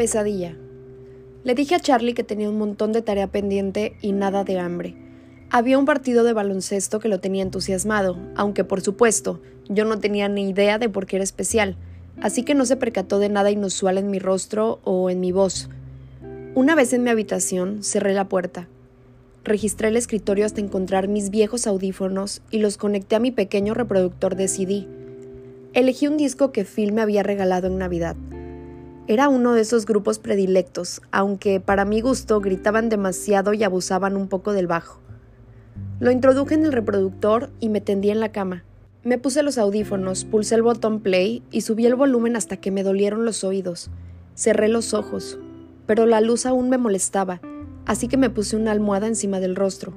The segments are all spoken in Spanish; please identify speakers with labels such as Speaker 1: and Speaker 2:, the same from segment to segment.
Speaker 1: Pesadilla. Le dije a Charlie que tenía un montón de tarea pendiente y nada de hambre. Había un partido de baloncesto que lo tenía entusiasmado, aunque por supuesto yo no tenía ni idea de por qué era especial, así que no se percató de nada inusual en mi rostro o en mi voz. Una vez en mi habitación, cerré la puerta. Registré el escritorio hasta encontrar mis viejos audífonos y los conecté a mi pequeño reproductor de CD. Elegí un disco que Phil me había regalado en Navidad. Era uno de esos grupos predilectos, aunque para mi gusto gritaban demasiado y abusaban un poco del bajo. Lo introduje en el reproductor y me tendí en la cama. Me puse los audífonos, pulsé el botón play y subí el volumen hasta que me dolieron los oídos. Cerré los ojos, pero la luz aún me molestaba, así que me puse una almohada encima del rostro.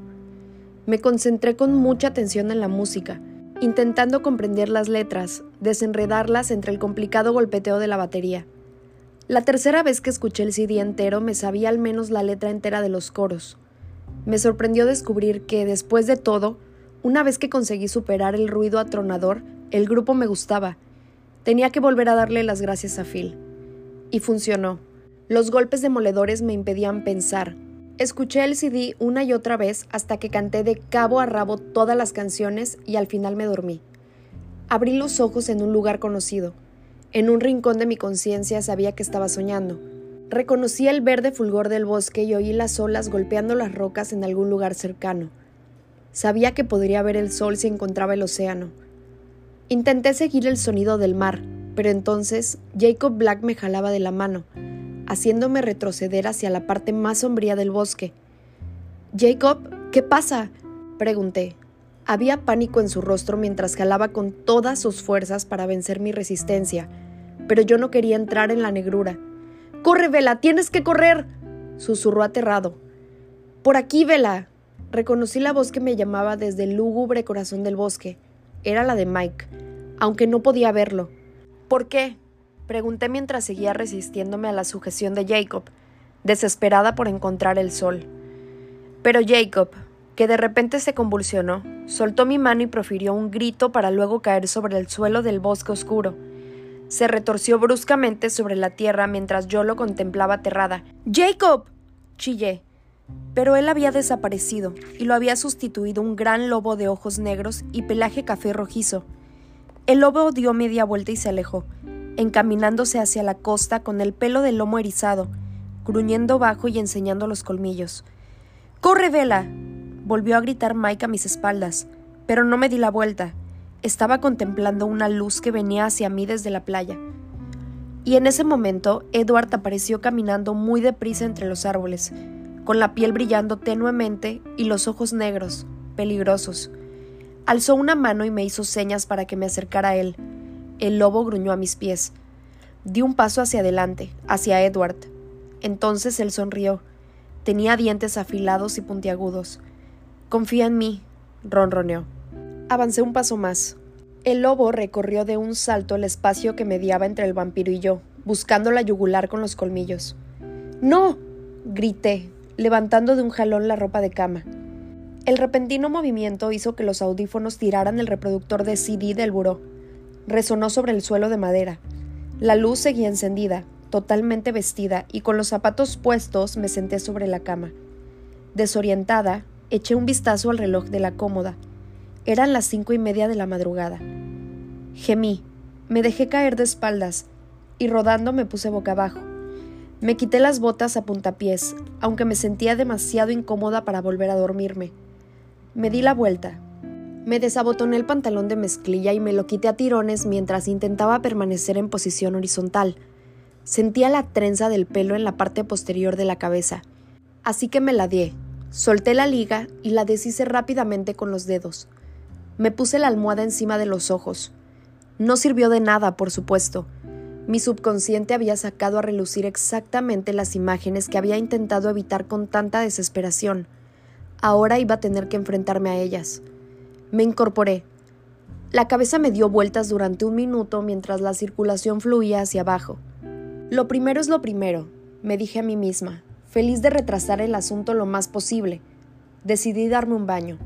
Speaker 1: Me concentré con mucha atención en la música, intentando comprender las letras, desenredarlas entre el complicado golpeteo de la batería. La tercera vez que escuché el CD entero me sabía al menos la letra entera de los coros. Me sorprendió descubrir que, después de todo, una vez que conseguí superar el ruido atronador, el grupo me gustaba. Tenía que volver a darle las gracias a Phil. Y funcionó. Los golpes demoledores me impedían pensar. Escuché el CD una y otra vez hasta que canté de cabo a rabo todas las canciones y al final me dormí. Abrí los ojos en un lugar conocido. En un rincón de mi conciencia sabía que estaba soñando. Reconocí el verde fulgor del bosque y oí las olas golpeando las rocas en algún lugar cercano. Sabía que podría ver el sol si encontraba el océano. Intenté seguir el sonido del mar, pero entonces Jacob Black me jalaba de la mano haciéndome retroceder hacia la parte más sombría del bosque. Jacob, ¿qué pasa? pregunté. Había pánico en su rostro mientras jalaba con todas sus fuerzas para vencer mi resistencia, pero yo no quería entrar en la negrura. ¡Corre, Vela! ¡Tienes que correr! susurró aterrado. Por aquí, Vela. Reconocí la voz que me llamaba desde el lúgubre corazón del bosque. Era la de Mike, aunque no podía verlo. ¿Por qué? Pregunté mientras seguía resistiéndome a la sujeción de Jacob, desesperada por encontrar el sol. Pero Jacob, que de repente se convulsionó, soltó mi mano y profirió un grito para luego caer sobre el suelo del bosque oscuro. Se retorció bruscamente sobre la tierra mientras yo lo contemplaba aterrada. ¡Jacob! chillé. Pero él había desaparecido y lo había sustituido un gran lobo de ojos negros y pelaje café rojizo. El lobo dio media vuelta y se alejó, encaminándose hacia la costa con el pelo del lomo erizado, gruñendo bajo y enseñando los colmillos. ¡Corre, Vela! Volvió a gritar Mike a mis espaldas, pero no me di la vuelta. Estaba contemplando una luz que venía hacia mí desde la playa. Y en ese momento, Edward apareció caminando muy deprisa entre los árboles, con la piel brillando tenuemente y los ojos negros, peligrosos. Alzó una mano y me hizo señas para que me acercara a él, el lobo gruñó a mis pies. Di un paso hacia adelante, hacia Edward. Entonces él sonrió. Tenía dientes afilados y puntiagudos. Confía en mí, ronroneó. Avancé un paso más. El lobo recorrió de un salto el espacio que mediaba entre el vampiro y yo, buscando la yugular con los colmillos. ¡No! grité, levantando de un jalón la ropa de cama. El repentino movimiento hizo que los audífonos tiraran el reproductor de CD del buró resonó sobre el suelo de madera. La luz seguía encendida, totalmente vestida, y con los zapatos puestos me senté sobre la cama. Desorientada, eché un vistazo al reloj de la cómoda. Eran las cinco y media de la madrugada. Gemí, me dejé caer de espaldas, y rodando me puse boca abajo. Me quité las botas a puntapiés, aunque me sentía demasiado incómoda para volver a dormirme. Me di la vuelta, me desabotoné el pantalón de mezclilla y me lo quité a tirones mientras intentaba permanecer en posición horizontal. Sentía la trenza del pelo en la parte posterior de la cabeza. Así que me la di. Solté la liga y la deshice rápidamente con los dedos. Me puse la almohada encima de los ojos. No sirvió de nada, por supuesto. Mi subconsciente había sacado a relucir exactamente las imágenes que había intentado evitar con tanta desesperación. Ahora iba a tener que enfrentarme a ellas. Me incorporé. La cabeza me dio vueltas durante un minuto mientras la circulación fluía hacia abajo. Lo primero es lo primero, me dije a mí misma, feliz de retrasar el asunto lo más posible. Decidí darme un baño.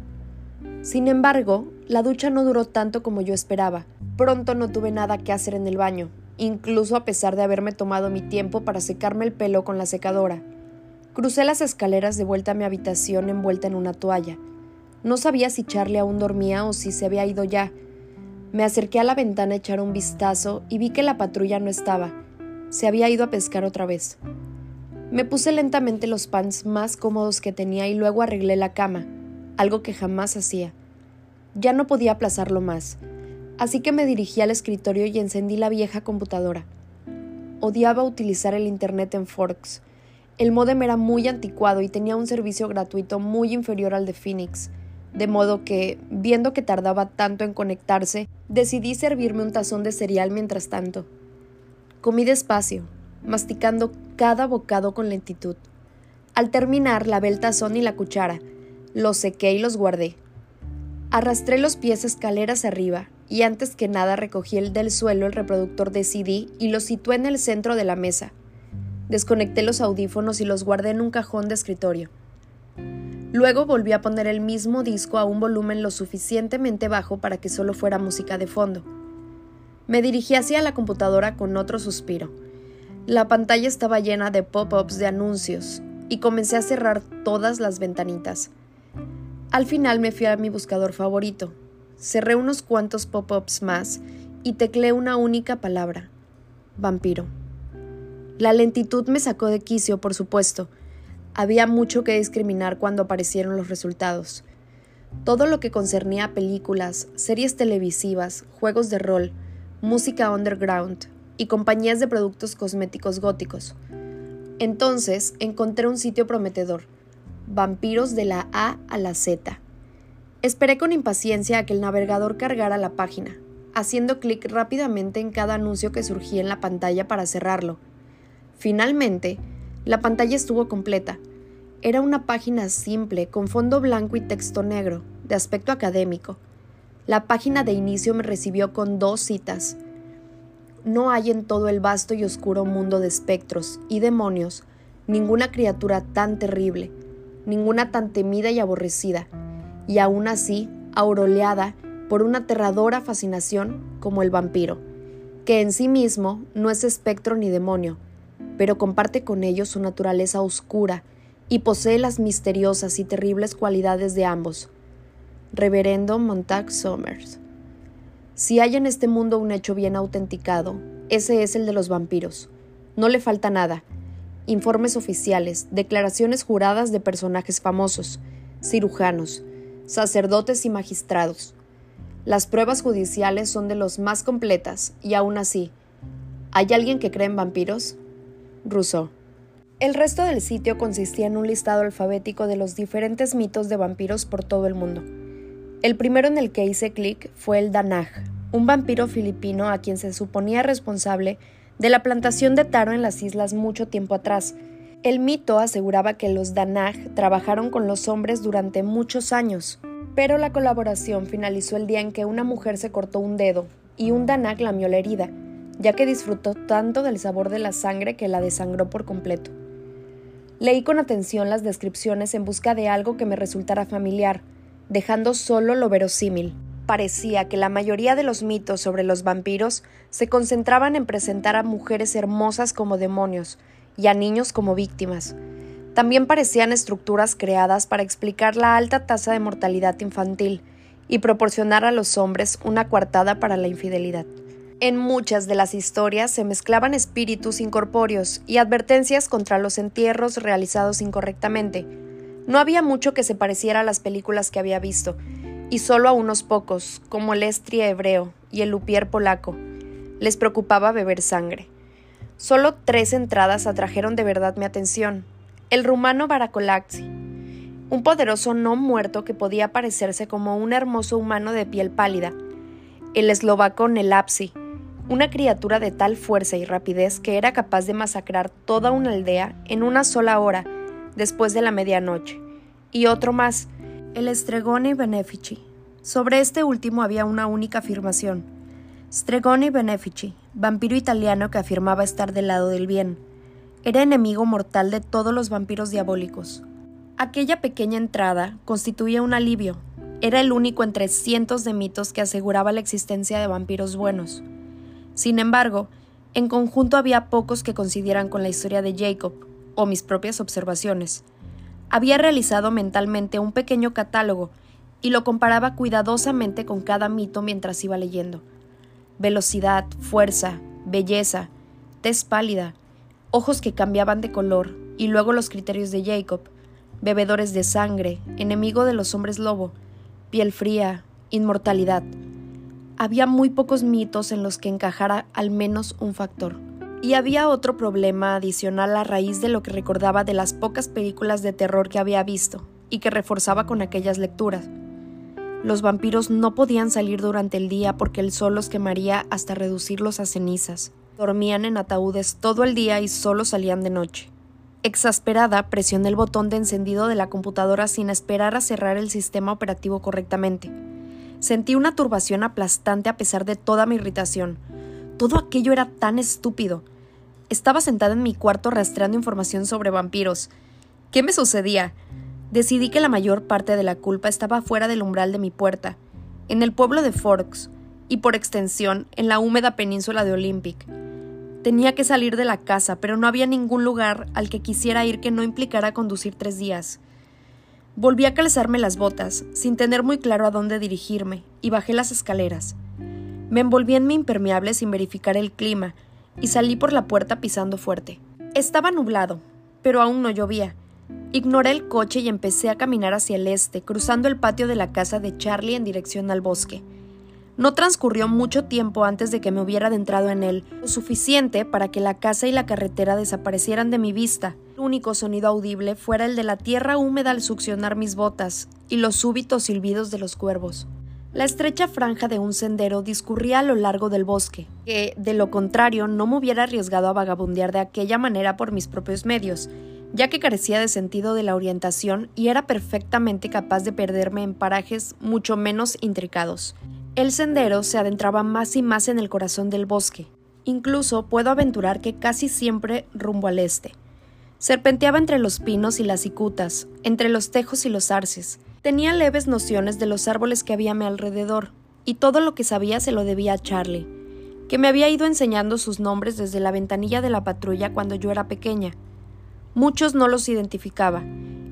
Speaker 1: Sin embargo, la ducha no duró tanto como yo esperaba. Pronto no tuve nada que hacer en el baño, incluso a pesar de haberme tomado mi tiempo para secarme el pelo con la secadora. Crucé las escaleras de vuelta a mi habitación envuelta en una toalla. No sabía si Charlie aún dormía o si se había ido ya. Me acerqué a la ventana a echar un vistazo y vi que la patrulla no estaba. Se había ido a pescar otra vez. Me puse lentamente los pants más cómodos que tenía y luego arreglé la cama, algo que jamás hacía. Ya no podía aplazarlo más, así que me dirigí al escritorio y encendí la vieja computadora. Odiaba utilizar el Internet en Forks. El modem era muy anticuado y tenía un servicio gratuito muy inferior al de Phoenix, de modo que, viendo que tardaba tanto en conectarse, decidí servirme un tazón de cereal mientras tanto. Comí despacio, masticando cada bocado con lentitud. Al terminar, lavé el tazón y la cuchara, los sequé y los guardé. Arrastré los pies escaleras arriba y antes que nada recogí el del suelo el reproductor de CD y lo situé en el centro de la mesa. Desconecté los audífonos y los guardé en un cajón de escritorio. Luego volví a poner el mismo disco a un volumen lo suficientemente bajo para que solo fuera música de fondo. Me dirigí hacia la computadora con otro suspiro. La pantalla estaba llena de pop-ups de anuncios y comencé a cerrar todas las ventanitas. Al final me fui a mi buscador favorito. Cerré unos cuantos pop-ups más y tecleé una única palabra. Vampiro. La lentitud me sacó de quicio, por supuesto, había mucho que discriminar cuando aparecieron los resultados. Todo lo que concernía películas, series televisivas, juegos de rol, música underground y compañías de productos cosméticos góticos. Entonces encontré un sitio prometedor, Vampiros de la A a la Z. Esperé con impaciencia a que el navegador cargara la página, haciendo clic rápidamente en cada anuncio que surgía en la pantalla para cerrarlo. Finalmente, la pantalla estuvo completa. Era una página simple, con fondo blanco y texto negro, de aspecto académico. La página de inicio me recibió con dos citas. No hay en todo el vasto y oscuro mundo de espectros y demonios ninguna criatura tan terrible, ninguna tan temida y aborrecida, y aún así auroleada por una aterradora fascinación como el vampiro, que en sí mismo no es espectro ni demonio, pero comparte con ellos su naturaleza oscura y posee las misteriosas y terribles cualidades de ambos. Reverendo Montag Somers. Si hay en este mundo un hecho bien autenticado, ese es el de los vampiros. No le falta nada. Informes oficiales, declaraciones juradas de personajes famosos, cirujanos, sacerdotes y magistrados. Las pruebas judiciales son de los más completas y aún así, ¿hay alguien que cree en vampiros? Rousseau. El resto del sitio consistía en un listado alfabético de los diferentes mitos de vampiros por todo el mundo. El primero en el que hice clic fue el Danaj, un vampiro filipino a quien se suponía responsable de la plantación de taro en las islas mucho tiempo atrás. El mito aseguraba que los Danaj trabajaron con los hombres durante muchos años, pero la colaboración finalizó el día en que una mujer se cortó un dedo y un Danaj lamió la herida, ya que disfrutó tanto del sabor de la sangre que la desangró por completo. Leí con atención las descripciones en busca de algo que me resultara familiar, dejando solo lo verosímil. Parecía que la mayoría de los mitos sobre los vampiros se concentraban en presentar a mujeres hermosas como demonios y a niños como víctimas. También parecían estructuras creadas para explicar la alta tasa de mortalidad infantil y proporcionar a los hombres una coartada para la infidelidad. En muchas de las historias se mezclaban espíritus incorpóreos y advertencias contra los entierros realizados incorrectamente. No había mucho que se pareciera a las películas que había visto, y solo a unos pocos, como el estria hebreo y el lupier polaco, les preocupaba beber sangre. Solo tres entradas atrajeron de verdad mi atención. El rumano Baracolaxi, un poderoso no muerto que podía parecerse como un hermoso humano de piel pálida. El eslovaco Nelapsi, una criatura de tal fuerza y rapidez que era capaz de masacrar toda una aldea en una sola hora después de la medianoche. Y otro más, el Stregoni Benefici. Sobre este último había una única afirmación. Stregoni Benefici, vampiro italiano que afirmaba estar del lado del bien. Era enemigo mortal de todos los vampiros diabólicos. Aquella pequeña entrada constituía un alivio. Era el único entre cientos de mitos que aseguraba la existencia de vampiros buenos. Sin embargo, En conjunto había pocos que coincidieran con la historia de Jacob, o mis propias observaciones. Había realizado mentalmente un pequeño catálogo y lo comparaba cuidadosamente con cada mito mientras iba leyendo. Velocidad, fuerza, belleza, tez pálida, ojos que cambiaban de color, y luego los criterios de Jacob, bebedores de sangre, enemigo de los hombres lobo, piel fría, inmortalidad. Había muy pocos mitos en los que encajara al menos un factor. Y había otro problema adicional a raíz de lo que recordaba de las pocas películas de terror que había visto y que reforzaba con aquellas lecturas. Los vampiros no podían salir durante el día porque el sol los quemaría hasta reducirlos a cenizas. Dormían en ataúdes todo el día y solo salían de noche. Exasperada, presioné el botón de encendido de la computadora sin esperar a cerrar el sistema operativo correctamente. Sentí una turbación aplastante a pesar de toda mi irritación. Todo aquello era tan estúpido. Estaba sentada en mi cuarto rastreando información sobre vampiros. ¿Qué me sucedía? Decidí que la mayor parte de la culpa estaba fuera del umbral de mi puerta, en el pueblo de Forks, y por extensión, en la húmeda península de Olympic. Tenía que salir de la casa, pero no había ningún lugar al que quisiera ir que no implicara conducir tres días. Volví a calzarme las botas, sin tener muy claro a dónde dirigirme, y bajé las escaleras. Me envolví en mi impermeable sin verificar el clima y salí por la puerta pisando fuerte. Estaba nublado, pero aún no llovía. Ignoré el coche y empecé a caminar hacia el este, cruzando el patio de la casa de Charlie en dirección al bosque. No transcurrió mucho tiempo antes de que me hubiera adentrado en él, lo suficiente para que la casa y la carretera desaparecieran de mi vista. El único sonido audible fuera el de la tierra húmeda al succionar mis botas y los súbitos silbidos de los cuervos. La estrecha franja de un sendero discurría a lo largo del bosque, que, de lo contrario, no me hubiera arriesgado a vagabundear de aquella manera por mis propios medios, ya que carecía de sentido de la orientación y era perfectamente capaz de perderme en parajes mucho menos intricados. El sendero se adentraba más y más en el corazón del bosque. Incluso puedo aventurar que casi siempre rumbo al este. Serpenteaba entre los pinos y las cicutas, entre los tejos y los arces, Tenía leves nociones de los árboles que había a mi alrededor, y todo lo que sabía se lo debía a Charlie, que me había ido enseñando sus nombres desde la ventanilla de la patrulla cuando yo era pequeña. Muchos no los identificaba,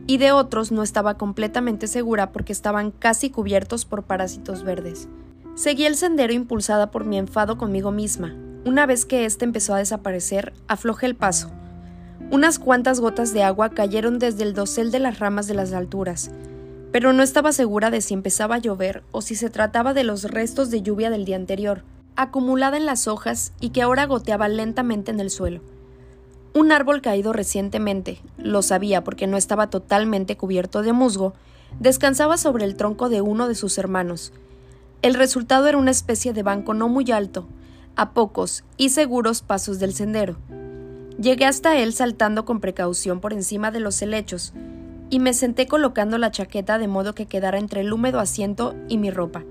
Speaker 1: y de otros no estaba completamente segura porque estaban casi cubiertos por parásitos verdes. Seguí el sendero impulsada por mi enfado conmigo misma. Una vez que éste empezó a desaparecer, aflojé el paso. Unas cuantas gotas de agua cayeron desde el dosel de las ramas de las alturas, pero no estaba segura de si empezaba a llover o si se trataba de los restos de lluvia del día anterior, acumulada en las hojas y que ahora goteaba lentamente en el suelo. Un árbol caído recientemente, lo sabía porque no estaba totalmente cubierto de musgo, descansaba sobre el tronco de uno de sus hermanos. El resultado era una especie de banco no muy alto, a pocos y seguros pasos del sendero. Llegué hasta él saltando con precaución por encima de los helechos, y me senté colocando la chaqueta de modo que quedara entre el húmedo asiento y mi ropa.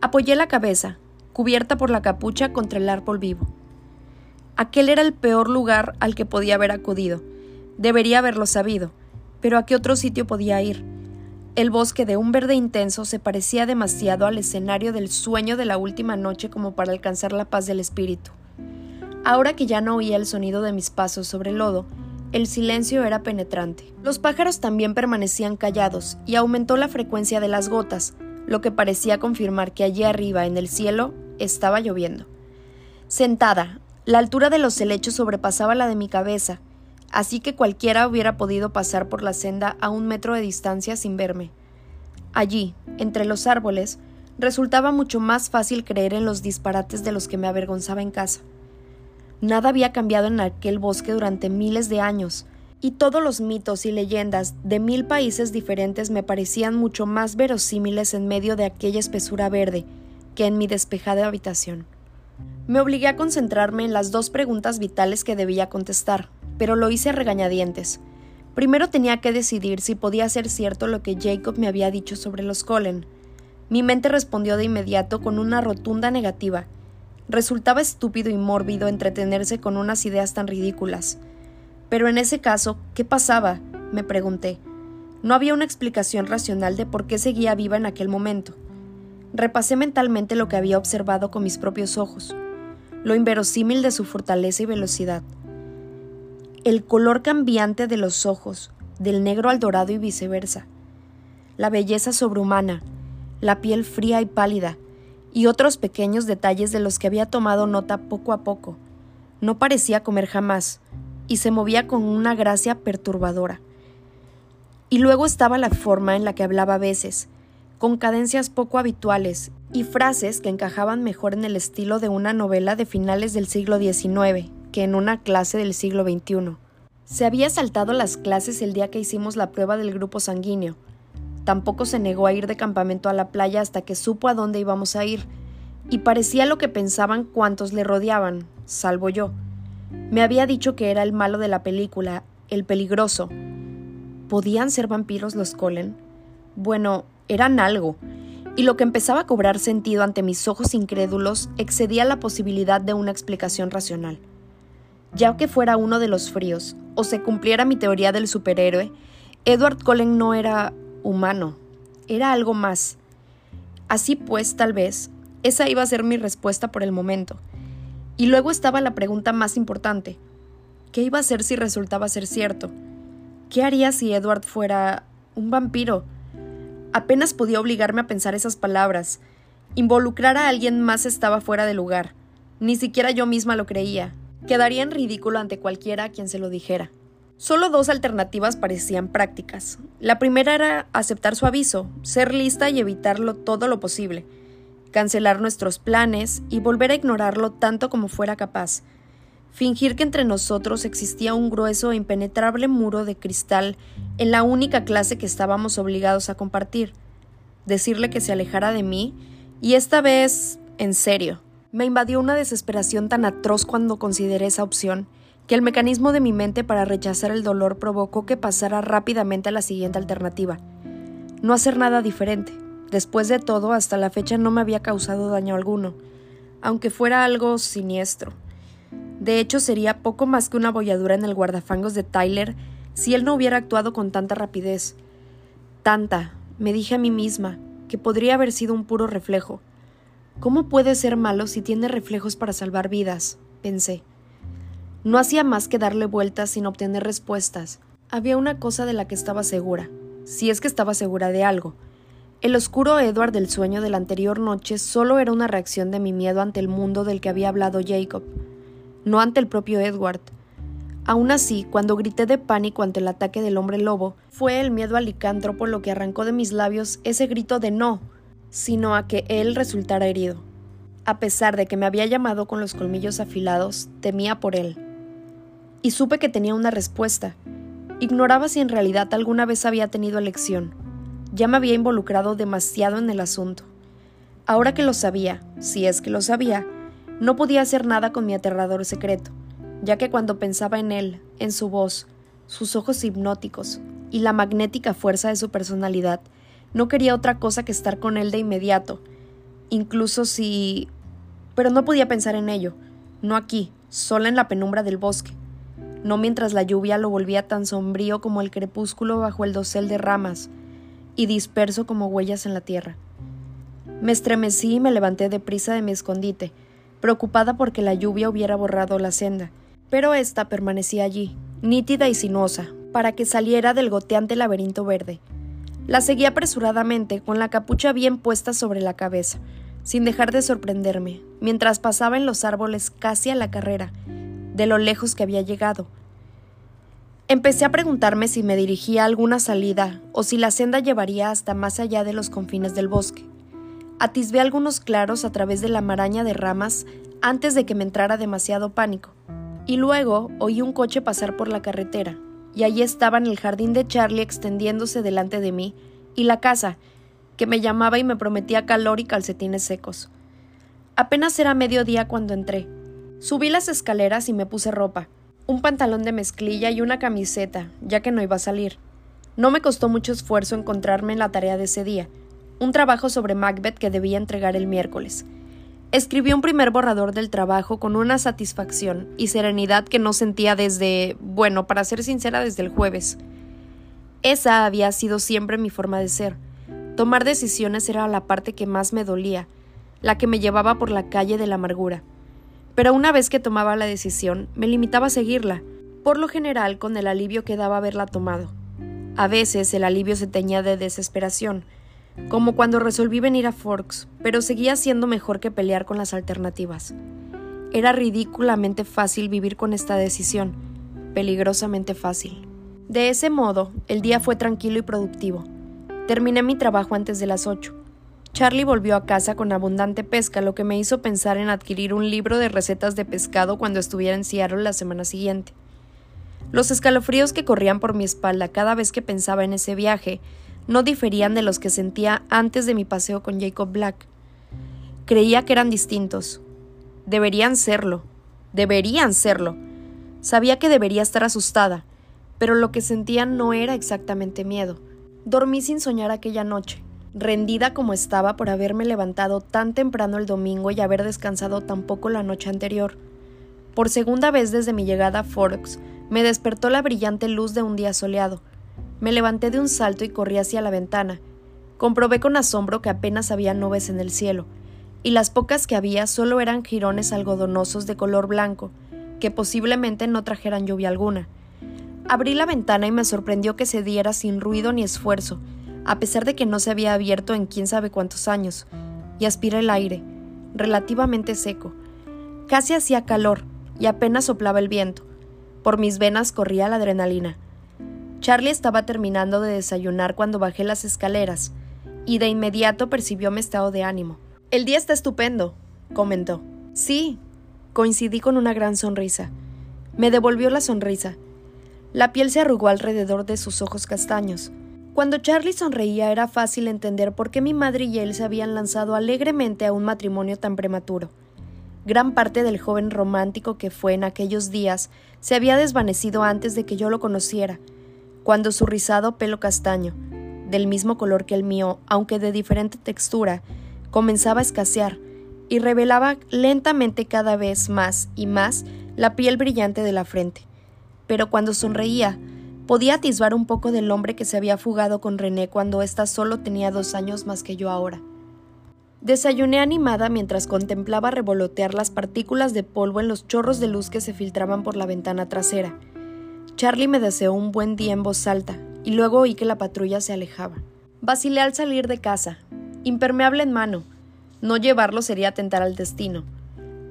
Speaker 1: Apoyé la cabeza, cubierta por la capucha contra el árbol vivo. Aquel era el peor lugar al que podía haber acudido. Debería haberlo sabido, pero ¿a qué otro sitio podía ir? El bosque de un verde intenso se parecía demasiado al escenario del sueño de la última noche como para alcanzar la paz del espíritu. Ahora que ya no oía el sonido de mis pasos sobre el lodo, el silencio era penetrante. Los pájaros también permanecían callados y aumentó la frecuencia de las gotas, lo que parecía confirmar que allí arriba, en el cielo, estaba lloviendo. Sentada, la altura de los helechos sobrepasaba la de mi cabeza, así que cualquiera hubiera podido pasar por la senda a un metro de distancia sin verme. Allí, entre los árboles, resultaba mucho más fácil creer en los disparates de los que me avergonzaba en casa. Nada había cambiado en aquel bosque durante miles de años, y todos los mitos y leyendas de mil países diferentes me parecían mucho más verosímiles en medio de aquella espesura verde que en mi despejada habitación. Me obligué a concentrarme en las dos preguntas vitales que debía contestar, pero lo hice a regañadientes. Primero tenía que decidir si podía ser cierto lo que Jacob me había dicho sobre los Colen. Mi mente respondió de inmediato con una rotunda negativa, Resultaba estúpido y mórbido entretenerse con unas ideas tan ridículas. Pero en ese caso, ¿qué pasaba? me pregunté. No había una explicación racional de por qué seguía viva en aquel momento. Repasé mentalmente lo que había observado con mis propios ojos. lo inverosímil de su fortaleza y velocidad. El color cambiante de los ojos, del negro al dorado y viceversa. La belleza sobrehumana, la piel fría y pálida, y otros pequeños detalles de los que había tomado nota poco a poco. No parecía comer jamás, y se movía con una gracia perturbadora. Y luego estaba la forma en la que hablaba a veces, con cadencias poco habituales y frases que encajaban mejor en el estilo de una novela de finales del siglo XIX que en una clase del siglo XXI. Se había saltado las clases el día que hicimos la prueba del grupo sanguíneo. Tampoco se negó a ir de campamento a la playa hasta que supo a dónde íbamos a ir, y parecía lo que pensaban cuantos le rodeaban, salvo yo. Me había dicho que era el malo de la película, el peligroso. ¿Podían ser vampiros los Colen? Bueno, eran algo, y lo que empezaba a cobrar sentido ante mis ojos incrédulos excedía la posibilidad de una explicación racional. Ya que fuera uno de los fríos, o se cumpliera mi teoría del superhéroe, Edward Cullen no era humano, era algo más. Así pues, tal vez, esa iba a ser mi respuesta por el momento. Y luego estaba la pregunta más importante. ¿Qué iba a hacer si resultaba ser cierto? ¿Qué haría si Edward fuera un vampiro? Apenas podía obligarme a pensar esas palabras. Involucrar a alguien más estaba fuera de lugar. Ni siquiera yo misma lo creía. Quedaría en ridículo ante cualquiera a quien se lo dijera. Solo dos alternativas parecían prácticas. La primera era aceptar su aviso, ser lista y evitarlo todo lo posible, cancelar nuestros planes y volver a ignorarlo tanto como fuera capaz, fingir que entre nosotros existía un grueso e impenetrable muro de cristal en la única clase que estábamos obligados a compartir, decirle que se alejara de mí, y esta vez en serio. Me invadió una desesperación tan atroz cuando consideré esa opción, que el mecanismo de mi mente para rechazar el dolor provocó que pasara rápidamente a la siguiente alternativa. No hacer nada diferente. Después de todo, hasta la fecha no me había causado daño alguno, aunque fuera algo siniestro. De hecho, sería poco más que una bolladura en el guardafangos de Tyler si él no hubiera actuado con tanta rapidez. Tanta, me dije a mí misma, que podría haber sido un puro reflejo. ¿Cómo puede ser malo si tiene reflejos para salvar vidas? pensé. No hacía más que darle vueltas sin obtener respuestas. Había una cosa de la que estaba segura, si es que estaba segura de algo. El oscuro Edward del sueño de la anterior noche solo era una reacción de mi miedo ante el mundo del que había hablado Jacob no ante el propio Edward. Aún así, cuando grité de pánico ante el ataque del hombre lobo, fue el miedo al licántropo lo que arrancó de mis labios ese grito de no, sino a que él resultara herido. A pesar de que me había llamado con los colmillos afilados, temía por él. Y supe que tenía una respuesta. Ignoraba si en realidad alguna vez había tenido elección. Ya me había involucrado demasiado en el asunto. Ahora que lo sabía, si es que lo sabía, no podía hacer nada con mi aterrador secreto, ya que cuando pensaba en él, en su voz, sus ojos hipnóticos y la magnética fuerza de su personalidad, no quería otra cosa que estar con él de inmediato, incluso si... Pero no podía pensar en ello, no aquí, sola en la penumbra del bosque, no mientras la lluvia lo volvía tan sombrío como el crepúsculo bajo el dosel de ramas, y disperso como huellas en la tierra. Me estremecí y me levanté deprisa de mi escondite, preocupada porque la lluvia hubiera borrado la senda, pero ésta permanecía allí, nítida y sinuosa, para que saliera del goteante laberinto verde. La seguí apresuradamente, con la capucha bien puesta sobre la cabeza, sin dejar de sorprenderme, mientras pasaba en los árboles casi a la carrera, de lo lejos que había llegado. Empecé a preguntarme si me dirigía a alguna salida o si la senda llevaría hasta más allá de los confines del bosque. Atisbé algunos claros a través de la maraña de ramas antes de que me entrara demasiado pánico. Y luego oí un coche pasar por la carretera, y allí estaban el jardín de Charlie extendiéndose delante de mí, y la casa, que me llamaba y me prometía calor y calcetines secos. Apenas era mediodía cuando entré. Subí las escaleras y me puse ropa, un pantalón de mezclilla y una camiseta, ya que no iba a salir. No me costó mucho esfuerzo encontrarme en la tarea de ese día, un trabajo sobre Macbeth que debía entregar el miércoles. Escribí un primer borrador del trabajo con una satisfacción y serenidad que no sentía desde, bueno, para ser sincera, desde el jueves. Esa había sido siempre mi forma de ser. Tomar decisiones era la parte que más me dolía, la que me llevaba por la calle de la amargura. Pero una vez que tomaba la decisión, me limitaba a seguirla, por lo general con el alivio que daba haberla tomado. A veces el alivio se teñía de desesperación, como cuando resolví venir a Forks, pero seguía siendo mejor que pelear con las alternativas. Era ridículamente fácil vivir con esta decisión, peligrosamente fácil. De ese modo, el día fue tranquilo y productivo. Terminé mi trabajo antes de las ocho. Charlie volvió a casa con abundante pesca, lo que me hizo pensar en adquirir un libro de recetas de pescado cuando estuviera en Seattle la semana siguiente. Los escalofríos que corrían por mi espalda cada vez que pensaba en ese viaje no diferían de los que sentía antes de mi paseo con Jacob Black. Creía que eran distintos. Deberían serlo. Deberían serlo. Sabía que debería estar asustada, pero lo que sentía no era exactamente miedo. Dormí sin soñar aquella noche, rendida como estaba por haberme levantado tan temprano el domingo y haber descansado tan poco la noche anterior. Por segunda vez desde mi llegada a Forks, me despertó la brillante luz de un día soleado, me levanté de un salto y corrí hacia la ventana. Comprobé con asombro que apenas había nubes en el cielo, y las pocas que había solo eran jirones algodonosos de color blanco, que posiblemente no trajeran lluvia alguna. Abrí la ventana y me sorprendió que se diera sin ruido ni esfuerzo, a pesar de que no se había abierto en quién sabe cuántos años, y aspiré el aire, relativamente seco. Casi hacía calor, y apenas soplaba el viento. Por mis venas corría la adrenalina. Charlie estaba terminando de desayunar cuando bajé las escaleras, y de inmediato percibió mi estado de ánimo. El día está estupendo, comentó. Sí, coincidí con una gran sonrisa. Me devolvió la sonrisa. La piel se arrugó alrededor de sus ojos castaños. Cuando Charlie sonreía era fácil entender por qué mi madre y él se habían lanzado alegremente a un matrimonio tan prematuro. Gran parte del joven romántico que fue en aquellos días se había desvanecido antes de que yo lo conociera, cuando su rizado pelo castaño, del mismo color que el mío, aunque de diferente textura, comenzaba a escasear y revelaba lentamente cada vez más y más la piel brillante de la frente. Pero cuando sonreía, podía atisbar un poco del hombre que se había fugado con René cuando ésta solo tenía dos años más que yo ahora. Desayuné animada mientras contemplaba revolotear las partículas de polvo en los chorros de luz que se filtraban por la ventana trasera. Charlie me deseó un buen día en voz alta, y luego oí que la patrulla se alejaba. Vacilé al salir de casa, impermeable en mano. No llevarlo sería atentar al destino.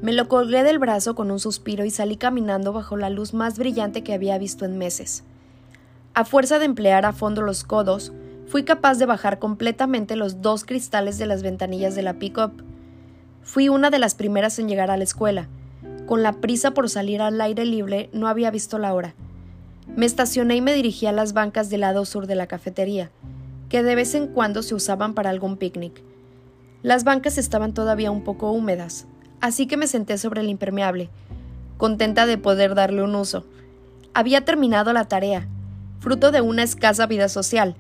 Speaker 1: Me lo colgué del brazo con un suspiro y salí caminando bajo la luz más brillante que había visto en meses. A fuerza de emplear a fondo los codos, fui capaz de bajar completamente los dos cristales de las ventanillas de la pick-up. Fui una de las primeras en llegar a la escuela. Con la prisa por salir al aire libre, no había visto la hora. Me estacioné y me dirigí a las bancas del lado sur de la cafetería, que de vez en cuando se usaban para algún picnic. Las bancas estaban todavía un poco húmedas, así que me senté sobre el impermeable, contenta de poder darle un uso. Había terminado la tarea, fruto de una escasa vida social,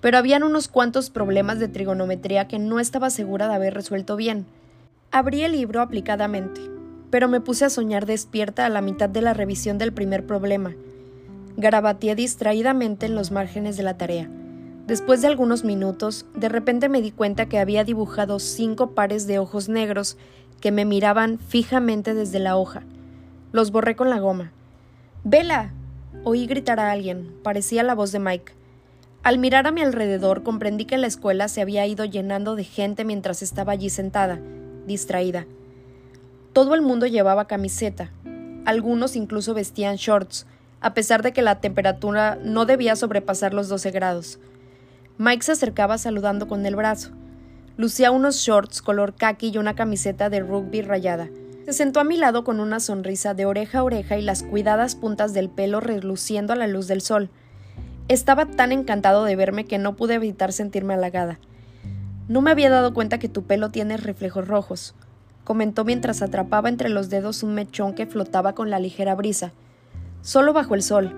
Speaker 1: pero habían unos cuantos problemas de trigonometría que no estaba segura de haber resuelto bien. Abrí el libro aplicadamente, pero me puse a soñar despierta a la mitad de la revisión del primer problema, Garabateé distraídamente en los márgenes de la tarea. Después de algunos minutos, de repente me di cuenta que había dibujado cinco pares de ojos negros que me miraban fijamente desde la hoja. Los borré con la goma. ¡Vela! Oí gritar a alguien. Parecía la voz de Mike. Al mirar a mi alrededor comprendí que la escuela se había ido llenando de gente mientras estaba allí sentada, distraída. Todo el mundo llevaba camiseta. Algunos incluso vestían shorts, a pesar de que la temperatura no debía sobrepasar los 12 grados. Mike se acercaba saludando con el brazo. Lucía unos shorts color khaki y una camiseta de rugby rayada. Se sentó a mi lado con una sonrisa de oreja a oreja y las cuidadas puntas del pelo reluciendo a la luz del sol. Estaba tan encantado de verme que no pude evitar sentirme halagada. No me había dado cuenta que tu pelo tiene reflejos rojos, comentó mientras atrapaba entre los dedos un mechón que flotaba con la ligera brisa solo bajo el sol.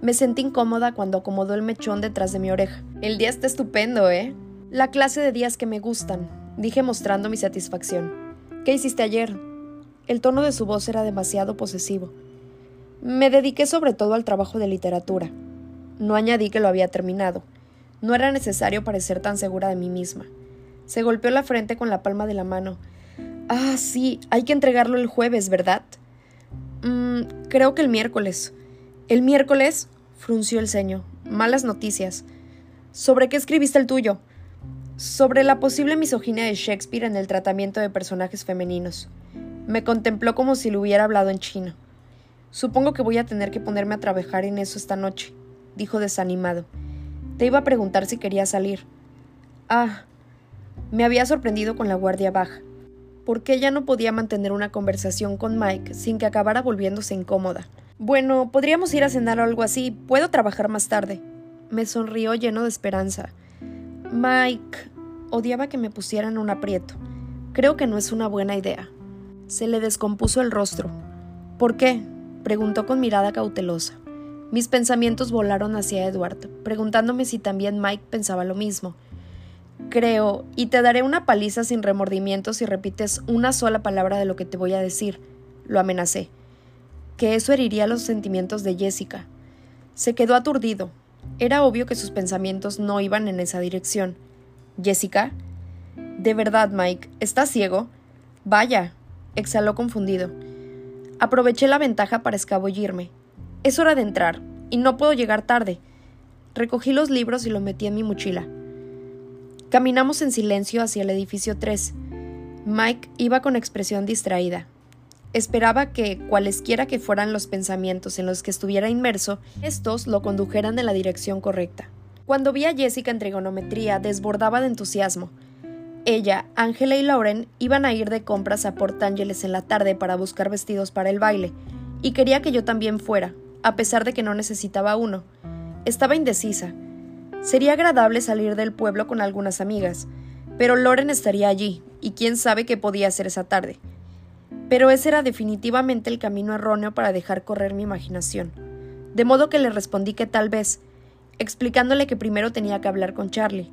Speaker 1: Me sentí incómoda cuando acomodó el mechón detrás de mi oreja. El día está estupendo, ¿eh? La clase de días que me gustan, dije mostrando mi satisfacción. ¿Qué hiciste ayer? El tono de su voz era demasiado posesivo. Me dediqué sobre todo al trabajo de literatura. No añadí que lo había terminado. No era necesario parecer tan segura de mí misma. Se golpeó la frente con la palma de la mano. Ah, sí, hay que entregarlo el jueves, ¿verdad? Mm, creo que el miércoles. ¿El miércoles? frunció el ceño. Malas noticias. ¿Sobre qué escribiste el tuyo? Sobre la posible misoginia de Shakespeare en el tratamiento de personajes femeninos. Me contempló como si le hubiera hablado en chino. Supongo que voy a tener que ponerme a trabajar en eso esta noche, dijo desanimado. Te iba a preguntar si quería salir. Ah, me había sorprendido con la guardia baja. ¿Por qué ella no podía mantener una conversación con Mike sin que acabara volviéndose incómoda? Bueno, podríamos ir a cenar o algo así. Puedo trabajar más tarde. Me sonrió lleno de esperanza. Mike odiaba que me pusieran un aprieto. Creo que no es una buena idea. Se le descompuso el rostro. ¿Por qué? preguntó con mirada cautelosa. Mis pensamientos volaron hacia Edward, preguntándome si también Mike pensaba lo mismo. Creo, y te daré una paliza sin remordimientos si repites una sola palabra de lo que te voy a decir, lo amenacé. Que eso heriría los sentimientos de Jessica. Se quedó aturdido. Era obvio que sus pensamientos no iban en esa dirección. ¿Jessica? De verdad, Mike, ¿estás ciego? Vaya, exhaló confundido. Aproveché la ventaja para escabullirme. Es hora de entrar, y no puedo llegar tarde. Recogí los libros y los metí en mi mochila. Caminamos en silencio hacia el edificio 3. Mike iba con expresión distraída. Esperaba que, cualesquiera que fueran los pensamientos en los que estuviera inmerso, estos lo condujeran en la dirección correcta. Cuando vi a Jessica en trigonometría, desbordaba de entusiasmo. Ella, Ángela y Lauren iban a ir de compras a Port Angeles en la tarde para buscar vestidos para el baile, y quería que yo también fuera, a pesar de que no necesitaba uno. Estaba indecisa. Sería agradable salir del pueblo con algunas amigas, pero Loren estaría allí, y quién sabe qué podía hacer esa tarde. Pero ese era definitivamente el camino erróneo para dejar correr mi imaginación. De modo que le respondí que tal vez, explicándole que primero tenía que hablar con Charlie.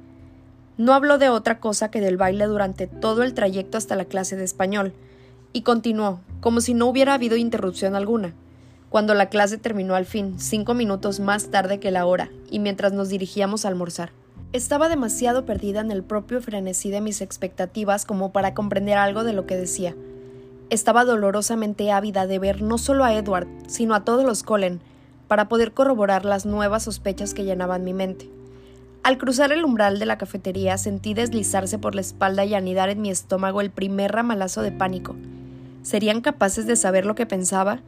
Speaker 1: No habló de otra cosa que del baile durante todo el trayecto hasta la clase de español, y continuó, como si no hubiera habido interrupción alguna cuando la clase terminó al fin, cinco minutos más tarde que la hora, y mientras nos dirigíamos a almorzar. Estaba demasiado perdida en el propio frenesí de mis expectativas como para comprender algo de lo que decía. Estaba dolorosamente ávida de ver no solo a Edward, sino a todos los Colen, para poder corroborar las nuevas sospechas que llenaban mi mente. Al cruzar el umbral de la cafetería sentí deslizarse por la espalda y anidar en mi estómago el primer ramalazo de pánico. ¿Serían capaces de saber lo que pensaba?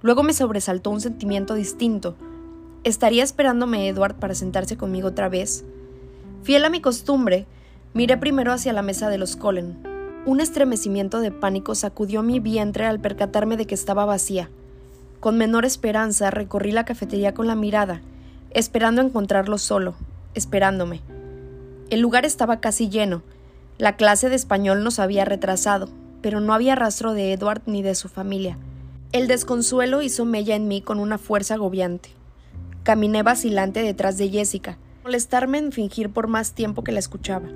Speaker 1: Luego me sobresaltó un sentimiento distinto. ¿Estaría esperándome Edward para sentarse conmigo otra vez? Fiel a mi costumbre, miré primero hacia la mesa de los Colen. Un estremecimiento de pánico sacudió mi vientre al percatarme de que estaba vacía. Con menor esperanza recorrí la cafetería con la mirada, esperando encontrarlo solo, esperándome. El lugar estaba casi lleno. La clase de español nos había retrasado, pero no había rastro de Edward ni de su familia. El desconsuelo hizo mella en mí con una fuerza agobiante. Caminé vacilante detrás de Jessica, molestarme en fingir por más tiempo que la escuchaba.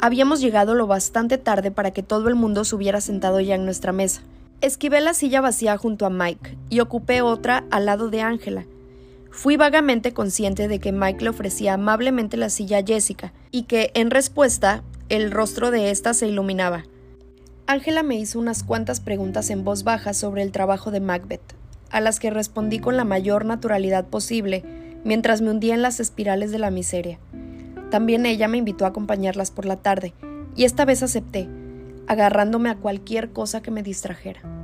Speaker 1: Habíamos llegado lo bastante tarde para que todo el mundo se hubiera sentado ya en nuestra mesa. Esquivé la silla vacía junto a Mike y ocupé otra al lado de Ángela. Fui vagamente consciente de que Mike le ofrecía amablemente la silla a Jessica y que, en respuesta, el rostro de ésta se iluminaba. Ángela me hizo unas cuantas preguntas en voz baja sobre el trabajo de Macbeth, a las que respondí con la mayor naturalidad posible mientras me hundía en las espirales de la miseria. También ella me invitó a acompañarlas por la tarde, y esta vez acepté, agarrándome a cualquier cosa que me distrajera.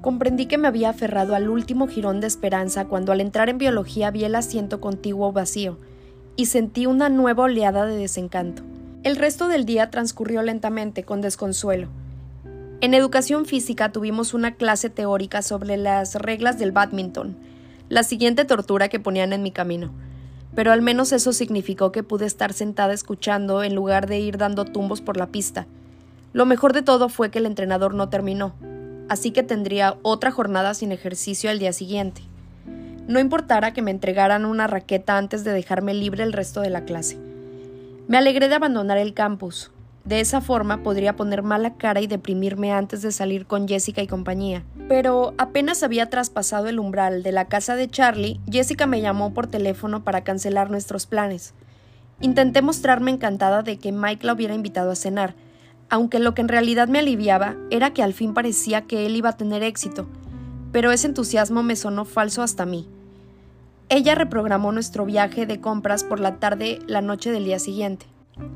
Speaker 1: Comprendí que me había aferrado al último jirón de esperanza cuando al entrar en biología vi el asiento contiguo vacío, y sentí una nueva oleada de desencanto. El resto del día transcurrió lentamente, con desconsuelo. En educación física tuvimos una clase teórica sobre las reglas del badminton, la siguiente tortura que ponían en mi camino. Pero al menos eso significó que pude estar sentada escuchando en lugar de ir dando tumbos por la pista. Lo mejor de todo fue que el entrenador no terminó, así que tendría otra jornada sin ejercicio al día siguiente. No importara que me entregaran una raqueta antes de dejarme libre el resto de la clase. Me alegré de abandonar el campus, de esa forma podría poner mala cara y deprimirme antes de salir con Jessica y compañía. Pero apenas había traspasado el umbral de la casa de Charlie, Jessica me llamó por teléfono para cancelar nuestros planes. Intenté mostrarme encantada de que Mike la hubiera invitado a cenar, aunque lo que en realidad me aliviaba era que al fin parecía que él iba a tener éxito, pero ese entusiasmo me sonó falso hasta mí. Ella reprogramó nuestro viaje de compras por la tarde la noche del día siguiente.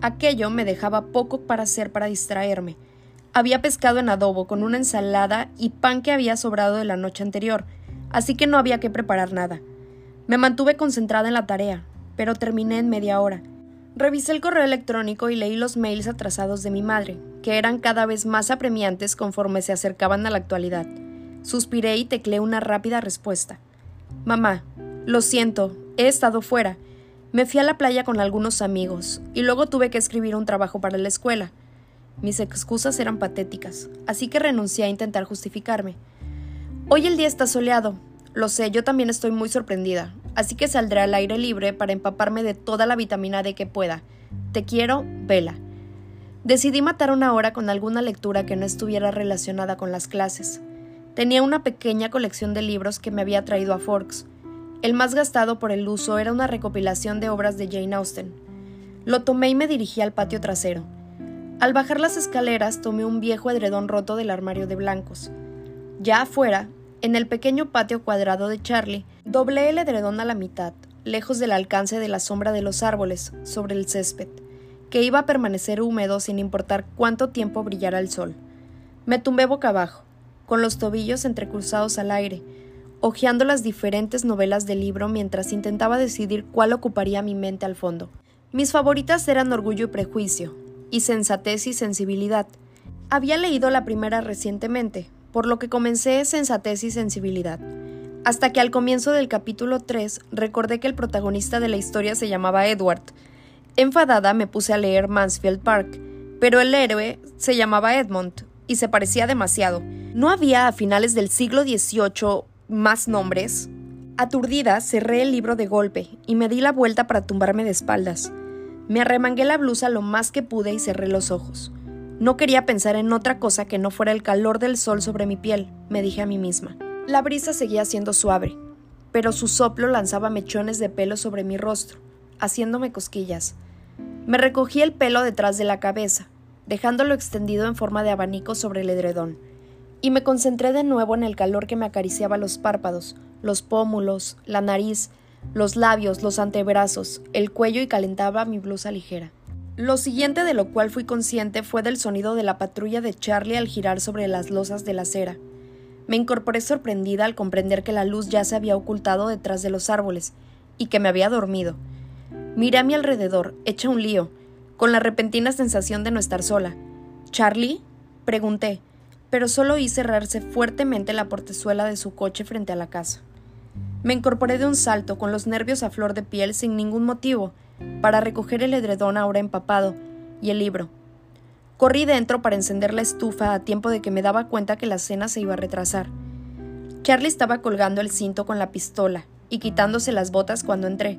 Speaker 1: Aquello me dejaba poco para hacer para distraerme. Había pescado en adobo con una ensalada y pan que había sobrado de la noche anterior, así que no había que preparar nada. Me mantuve concentrada en la tarea, pero terminé en media hora. Revisé el correo electrónico y leí los mails atrasados de mi madre, que eran cada vez más apremiantes conforme se acercaban a la actualidad. Suspiré y tecleé una rápida respuesta. Mamá, lo siento, he estado fuera. Me fui a la playa con algunos amigos y luego tuve que escribir un trabajo para la escuela. Mis excusas eran patéticas, así que renuncié a intentar justificarme. Hoy el día está soleado. Lo sé, yo también estoy muy sorprendida así que saldré al aire libre para empaparme de toda la vitamina D que pueda. Te quiero, Vela. Decidí matar una hora con alguna lectura que no estuviera relacionada con las clases. Tenía una pequeña colección de libros que me había traído a Forks. El más gastado por el uso era una recopilación de obras de Jane Austen. Lo tomé y me dirigí al patio trasero. Al bajar las escaleras tomé un viejo edredón roto del armario de blancos. Ya afuera, en el pequeño patio cuadrado de Charlie, doblé el edredón a la mitad, lejos del alcance de la sombra de los árboles, sobre el césped, que iba a permanecer húmedo sin importar cuánto tiempo brillara el sol. Me tumbé boca abajo, con los tobillos entrecruzados al aire, hojeando las diferentes novelas del libro mientras intentaba decidir cuál ocuparía mi mente al fondo. Mis favoritas eran Orgullo y Prejuicio, y Sensatez y Sensibilidad. Había leído la primera recientemente, por lo que comencé sensatez y sensibilidad. Hasta que al comienzo del capítulo 3 recordé que el protagonista de la historia se llamaba Edward. Enfadada me puse a leer Mansfield Park, pero el héroe se llamaba Edmund y se parecía demasiado. ¿No había a finales del siglo XVIII más nombres? Aturdida, cerré el libro de golpe y me di la vuelta para tumbarme de espaldas. Me arremangué la blusa lo más que pude y cerré los ojos. No quería pensar en otra cosa que no fuera el calor del sol sobre mi piel, me dije a mí misma. La brisa seguía siendo suave, pero su soplo lanzaba mechones de pelo sobre mi rostro, haciéndome cosquillas. Me recogí el pelo detrás de la cabeza, dejándolo extendido en forma de abanico sobre el edredón, y me concentré de nuevo en el calor que me acariciaba los párpados, los pómulos, la nariz, los labios, los antebrazos, el cuello y calentaba mi blusa ligera. Lo siguiente de lo cual fui consciente fue del sonido de la patrulla de Charlie al girar sobre las losas de la acera. Me incorporé sorprendida al comprender que la luz ya se había ocultado detrás de los árboles y que me había dormido. Miré a mi alrededor, hecha un lío, con la repentina sensación de no estar sola. ¿Charlie? pregunté, pero solo oí cerrarse fuertemente la portezuela de su coche frente a la casa. Me incorporé de un salto, con los nervios a flor de piel, sin ningún motivo, para recoger el edredón ahora empapado y el libro. Corrí dentro para encender la estufa a tiempo de que me daba cuenta que la cena se iba a retrasar. Charlie estaba colgando el cinto con la pistola y quitándose las botas cuando entré.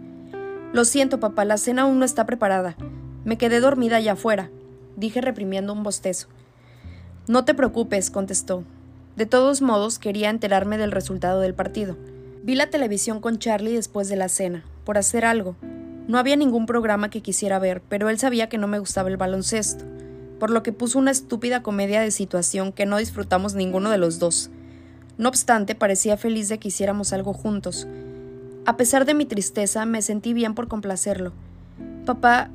Speaker 1: Lo siento, papá, la cena aún no está preparada. Me quedé dormida allá afuera, dije reprimiendo un bostezo. No te preocupes, contestó. De todos modos, quería enterarme del resultado del partido. Vi la televisión con Charlie después de la cena, por hacer algo, no había ningún programa que quisiera ver, pero él sabía que no me gustaba el baloncesto, por lo que puso una estúpida comedia de situación que no disfrutamos ninguno de los dos. No obstante, parecía feliz de que hiciéramos algo juntos. A pesar de mi tristeza, me sentí bien por complacerlo. Papá,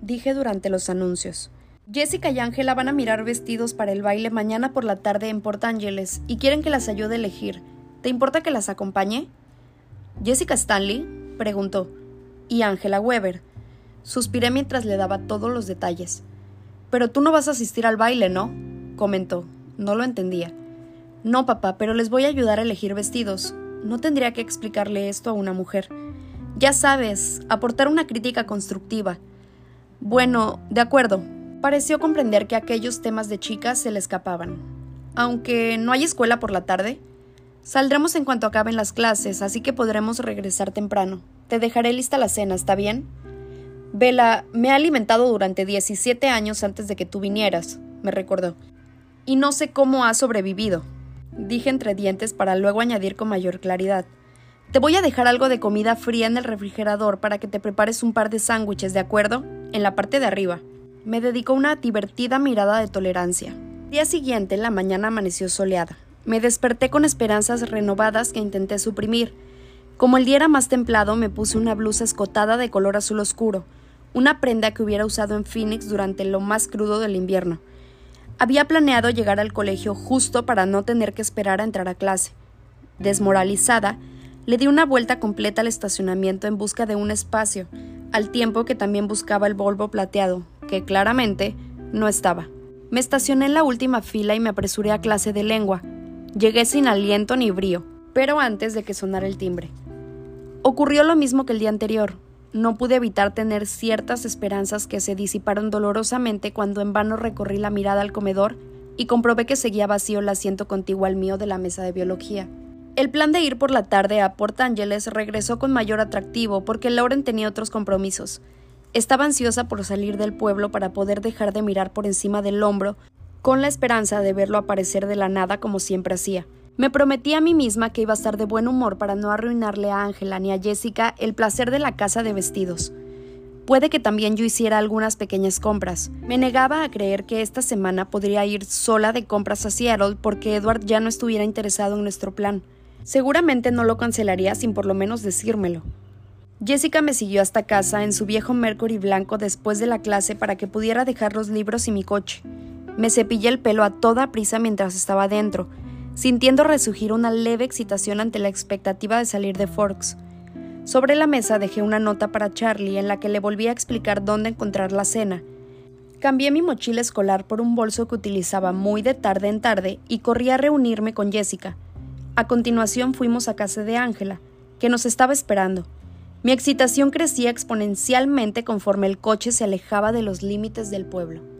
Speaker 1: dije durante los anuncios. Jessica y Ángela van a mirar vestidos para el baile mañana por la tarde en Port Angeles y quieren que las ayude a elegir. ¿Te importa que las acompañe? ¿Jessica Stanley? preguntó y Angela Weber. Suspiré mientras le daba todos los detalles. Pero tú no vas a asistir al baile, ¿no? comentó. No lo entendía. No, papá, pero les voy a ayudar a elegir vestidos. No tendría que explicarle esto a una mujer. Ya sabes, aportar una crítica constructiva. Bueno, de acuerdo. Pareció comprender que aquellos temas de chicas se le escapaban. Aunque no hay escuela por la tarde. Saldremos en cuanto acaben las clases, así que podremos regresar temprano. Te dejaré lista la cena, ¿está bien? Vela me ha alimentado durante 17 años antes de que tú vinieras, me recordó. Y no sé cómo ha sobrevivido, dije entre dientes para luego añadir con mayor claridad. Te voy a dejar algo de comida fría en el refrigerador para que te prepares un par de sándwiches, ¿de acuerdo? En la parte de arriba. me dedicó una divertida mirada de tolerancia. día siguiente, la mañana amaneció soleada. Me desperté con esperanzas renovadas que intenté suprimir. Como el día era más templado, me puse una blusa escotada de color azul oscuro, una prenda que hubiera usado en Phoenix durante lo más crudo del invierno. Había planeado llegar al colegio justo para no tener que esperar a entrar a clase. Desmoralizada, le di una vuelta completa al estacionamiento en busca de un espacio, al tiempo que también buscaba el Volvo plateado, que claramente no estaba. Me estacioné en la última fila y me apresuré a clase de lengua, Llegué sin aliento ni brío, pero antes de que sonara el timbre. Ocurrió lo mismo que el día anterior. No pude evitar tener ciertas esperanzas que se disiparon dolorosamente cuando en vano recorrí la mirada al comedor y comprobé que seguía vacío el asiento contiguo al mío de la mesa de biología. El plan de ir por la tarde a Port Angeles regresó con mayor atractivo porque Lauren tenía otros compromisos. Estaba ansiosa por salir del pueblo para poder dejar de mirar por encima del hombro con la esperanza de verlo aparecer de la nada como siempre hacía. Me prometí a mí misma que iba a estar de buen humor para no arruinarle a Ángela ni a Jessica el placer de la casa de vestidos. Puede que también yo hiciera algunas pequeñas compras. Me negaba a creer que esta semana podría ir sola de compras a Seattle porque Edward ya no estuviera interesado en nuestro plan. Seguramente no lo cancelaría sin por lo menos decírmelo. Jessica me siguió hasta casa en su viejo Mercury blanco después de la clase para que pudiera dejar los libros y mi coche. Me cepillé el pelo a toda prisa mientras estaba dentro, sintiendo resurgir una leve excitación ante la expectativa de salir de Forks. Sobre la mesa dejé una nota para Charlie en la que le volví a explicar dónde encontrar la cena. Cambié mi mochila escolar por un bolso que utilizaba muy de tarde en tarde y corrí a reunirme con Jessica. A continuación fuimos a casa de Ángela, que nos estaba esperando. Mi excitación crecía exponencialmente conforme el coche se alejaba de los límites del pueblo.